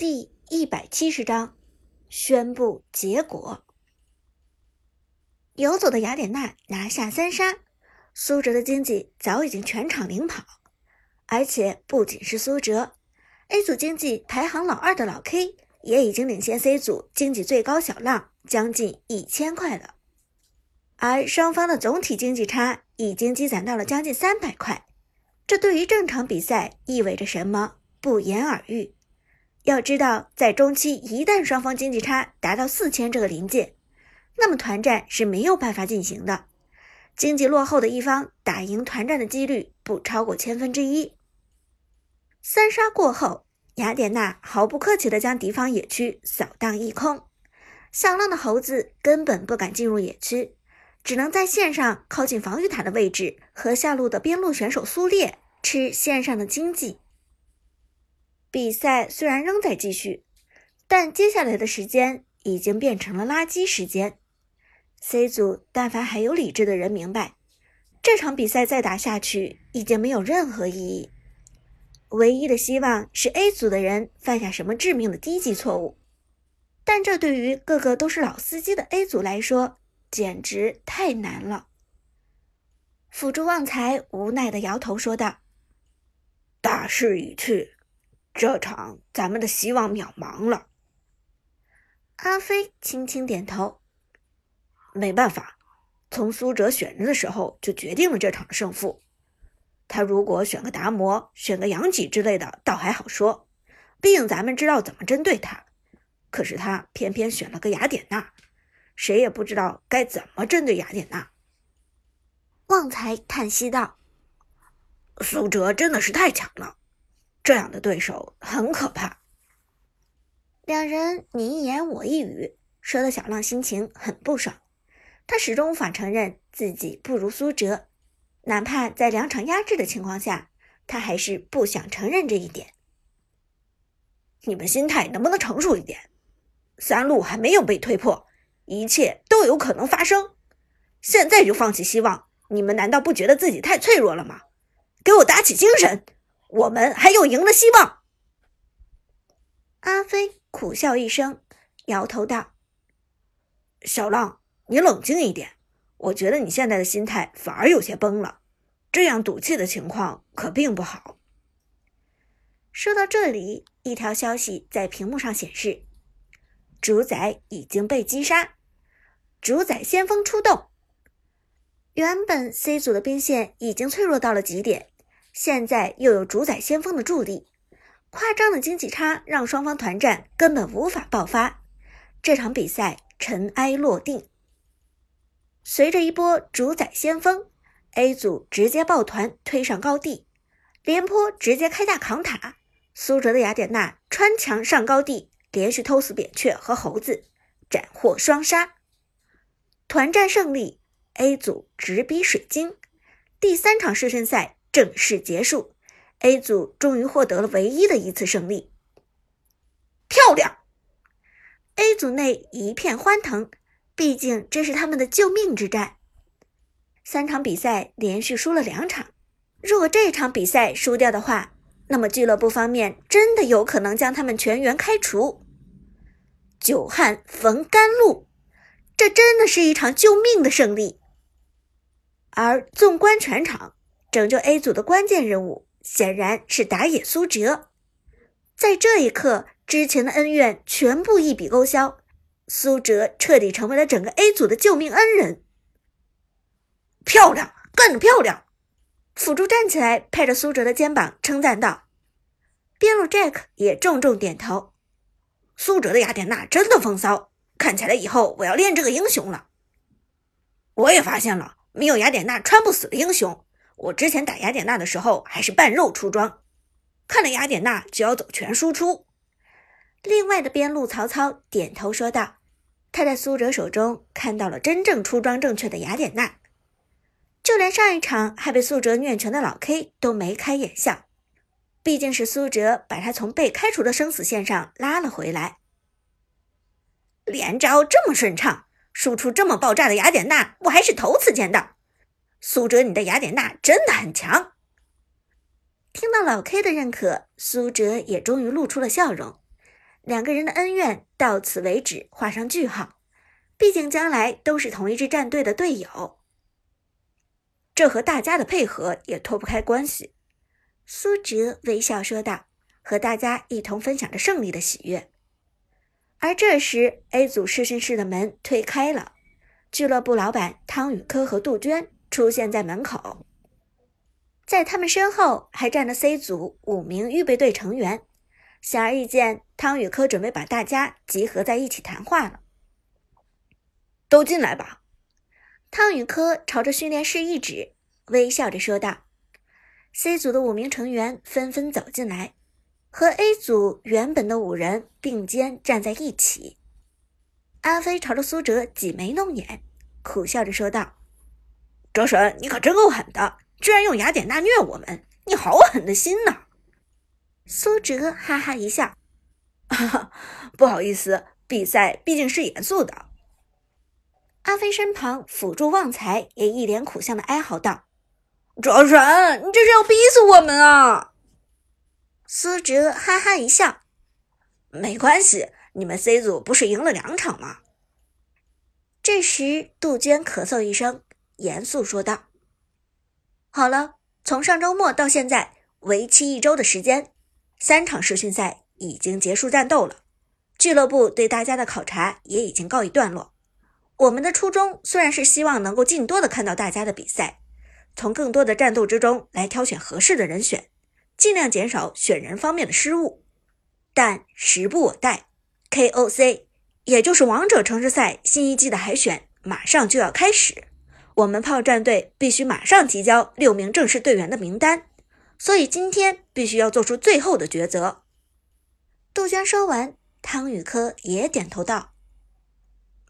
第一百七十章宣布结果。游走的雅典娜拿下三杀，苏哲的经济早已经全场领跑，而且不仅是苏哲，A 组经济排行老二的老 K 也已经领先 C 组经济最高小浪将近一千块了，而双方的总体经济差已经积攒到了将近三百块，这对于正常比赛意味着什么，不言而喻。要知道，在中期一旦双方经济差达到四千这个临界，那么团战是没有办法进行的。经济落后的一方打赢团战的几率不超过千分之一。三杀过后，雅典娜毫不客气地将敌方野区扫荡一空，小浪的猴子根本不敢进入野区，只能在线上靠近防御塔的位置和下路的边路选手苏烈吃线上的经济。比赛虽然仍在继续，但接下来的时间已经变成了垃圾时间。C 组但凡还有理智的人明白，这场比赛再打下去已经没有任何意义。唯一的希望是 A 组的人犯下什么致命的低级错误，但这对于个个都是老司机的 A 组来说，简直太难了。辅助旺财无奈的摇头说道：“大势已去。”这场咱们的希望渺茫了。阿飞轻轻点头，没办法，从苏哲选人的时候就决定了这场胜负。他如果选个达摩、选个杨几之类的，倒还好说，毕竟咱们知道怎么针对他。可是他偏偏选了个雅典娜，谁也不知道该怎么针对雅典娜。旺财叹息道：“苏哲真的是太强了。”这样的对手很可怕。两人你一言我一语，说的小浪心情很不爽。他始终无法承认自己不如苏哲，哪怕在两场压制的情况下，他还是不想承认这一点。你们心态能不能成熟一点？三路还没有被推破，一切都有可能发生。现在就放弃希望，你们难道不觉得自己太脆弱了吗？给我打起精神！我们还有赢的希望。阿飞苦笑一声，摇头道：“小浪，你冷静一点。我觉得你现在的心态反而有些崩了，这样赌气的情况可并不好。”说到这里，一条消息在屏幕上显示：“主宰已经被击杀，主宰先锋出动。”原本 C 组的兵线已经脆弱到了极点。现在又有主宰先锋的助力，夸张的经济差让双方团战根本无法爆发。这场比赛尘埃落定。随着一波主宰先锋，A 组直接抱团推上高地，廉颇直接开大扛塔，苏哲的雅典娜穿墙上高地，连续偷死扁鹊和猴子，斩获双杀。团战胜利，A 组直逼水晶。第三场世训赛。正式结束，A 组终于获得了唯一的一次胜利，漂亮！A 组内一片欢腾，毕竟这是他们的救命之战。三场比赛连续输了两场，如果这场比赛输掉的话，那么俱乐部方面真的有可能将他们全员开除。久旱逢甘露，这真的是一场救命的胜利。而纵观全场。拯救 A 组的关键任务显然是打野苏哲，在这一刻，之前的恩怨全部一笔勾销，苏哲彻底成为了整个 A 组的救命恩人。漂亮，干得漂亮！辅助站起来，拍着苏哲的肩膀称赞道。边路 Jack 也重重点头。苏哲的雅典娜真的风骚，看起来以后我要练这个英雄了。我也发现了，没有雅典娜穿不死的英雄。我之前打雅典娜的时候还是半肉出装，看了雅典娜就要走全输出。另外的边路曹操点头说道：“他在苏哲手中看到了真正出装正确的雅典娜，就连上一场还被苏哲虐拳的老 K 都眉开眼笑。毕竟是苏哲把他从被开除的生死线上拉了回来。连招这么顺畅，输出这么爆炸的雅典娜，我还是头次见到。”苏哲，你的雅典娜真的很强。听到老 K 的认可，苏哲也终于露出了笑容。两个人的恩怨到此为止，画上句号。毕竟将来都是同一支战队的队友，这和大家的配合也脱不开关系。苏哲微笑说道，和大家一同分享着胜利的喜悦。而这时，A 组试训室的门推开了，俱乐部老板汤宇科和杜鹃出现在门口，在他们身后还站着 C 组五名预备队成员。显而易见，汤宇科准备把大家集合在一起谈话了。都进来吧。汤宇科朝着训练室一指，微笑着说道：“C 组的五名成员纷纷走进来，和 A 组原本的五人并肩站在一起。”阿飞朝着苏哲挤眉弄眼，苦笑着说道：“哲神，你可真够狠的，居然用雅典娜虐我们，你好狠的心呐！”苏哲哈哈一笑：“哈哈，不好意思，比赛毕竟是严肃的。”阿飞身旁辅助旺财也一脸苦相的哀嚎道：“哲神，你这是要逼死我们啊！”苏哲哈哈一笑：“没关系，你们 C 组不是赢了两场吗？”这时，杜鹃咳嗽一声，严肃说道：“好了，从上周末到现在，为期一周的时间，三场试训赛已经结束战斗了，俱乐部对大家的考察也已经告一段落。”我们的初衷虽然是希望能够尽多的看到大家的比赛，从更多的战斗之中来挑选合适的人选，尽量减少选人方面的失误。但时不我待，KOC 也就是王者城市赛新一季的海选马上就要开始，我们炮战队必须马上提交六名正式队员的名单，所以今天必须要做出最后的抉择。杜鹃说完，汤宇科也点头道：“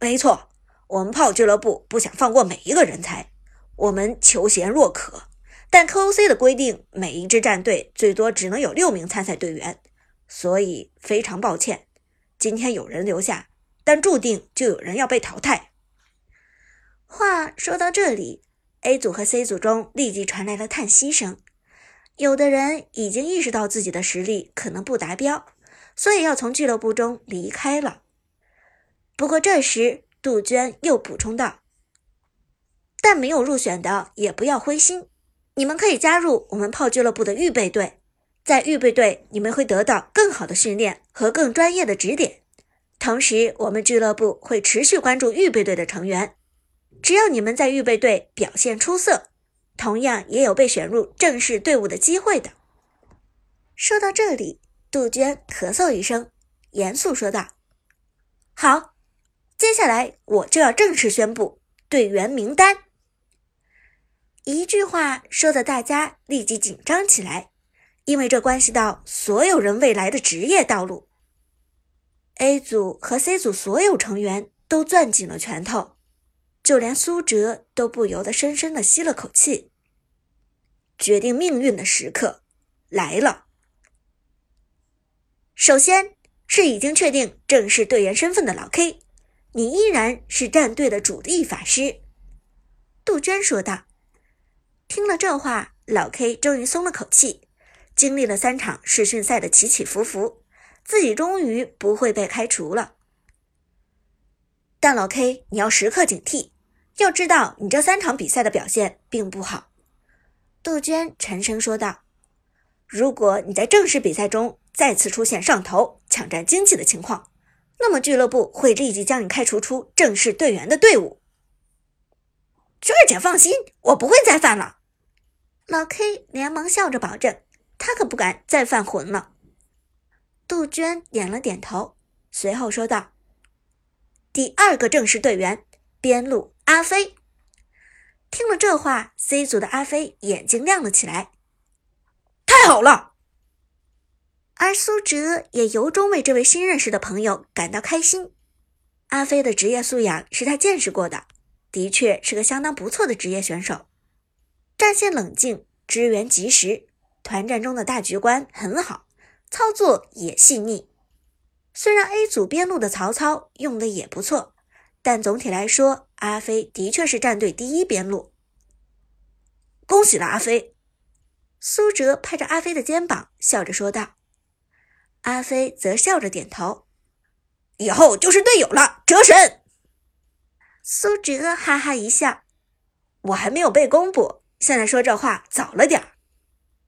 没错。”我们炮俱乐部不想放过每一个人才，我们求贤若渴，但 KOC 的规定，每一支战队最多只能有六名参赛队员，所以非常抱歉，今天有人留下，但注定就有人要被淘汰。话说到这里，A 组和 C 组中立即传来了叹息声，有的人已经意识到自己的实力可能不达标，所以要从俱乐部中离开了。不过这时，杜鹃又补充道：“但没有入选的也不要灰心，你们可以加入我们炮俱乐部的预备队。在预备队，你们会得到更好的训练和更专业的指点。同时，我们俱乐部会持续关注预备队的成员。只要你们在预备队表现出色，同样也有被选入正式队伍的机会的。”说到这里，杜鹃咳嗽一声，严肃说道：“好。”接下来我就要正式宣布队员名单。一句话说的大家立即紧张起来，因为这关系到所有人未来的职业道路。A 组和 C 组所有成员都攥紧了拳头，就连苏哲都不由得深深的吸了口气。决定命运的时刻来了。首先是已经确定正式队员身份的老 K。你依然是战队的主力法师，杜鹃说道。听了这话，老 K 终于松了口气。经历了三场试训赛的起起伏伏，自己终于不会被开除了。但老 K，你要时刻警惕，要知道你这三场比赛的表现并不好。杜鹃沉声说道：“如果你在正式比赛中再次出现上头抢占经济的情况，”那么俱乐部会立即将你开除出正式队员的队伍。娟儿姐放心，我不会再犯了。老 K 连忙笑着保证，他可不敢再犯浑了。杜鹃点了点头，随后说道：“第二个正式队员，边路阿飞。”听了这话，C 组的阿飞眼睛亮了起来。太好了！而苏哲也由衷为这位新认识的朋友感到开心。阿飞的职业素养是他见识过的，的确是个相当不错的职业选手，战线冷静，支援及时，团战中的大局观很好，操作也细腻。虽然 A 组边路的曹操用的也不错，但总体来说，阿飞的确是战队第一边路。恭喜了，阿飞！苏哲拍着阿飞的肩膀，笑着说道。阿飞则笑着点头。以后就是队友了，哲神。苏哲哈哈一笑：“我还没有被公布，现在说这话早了点儿。”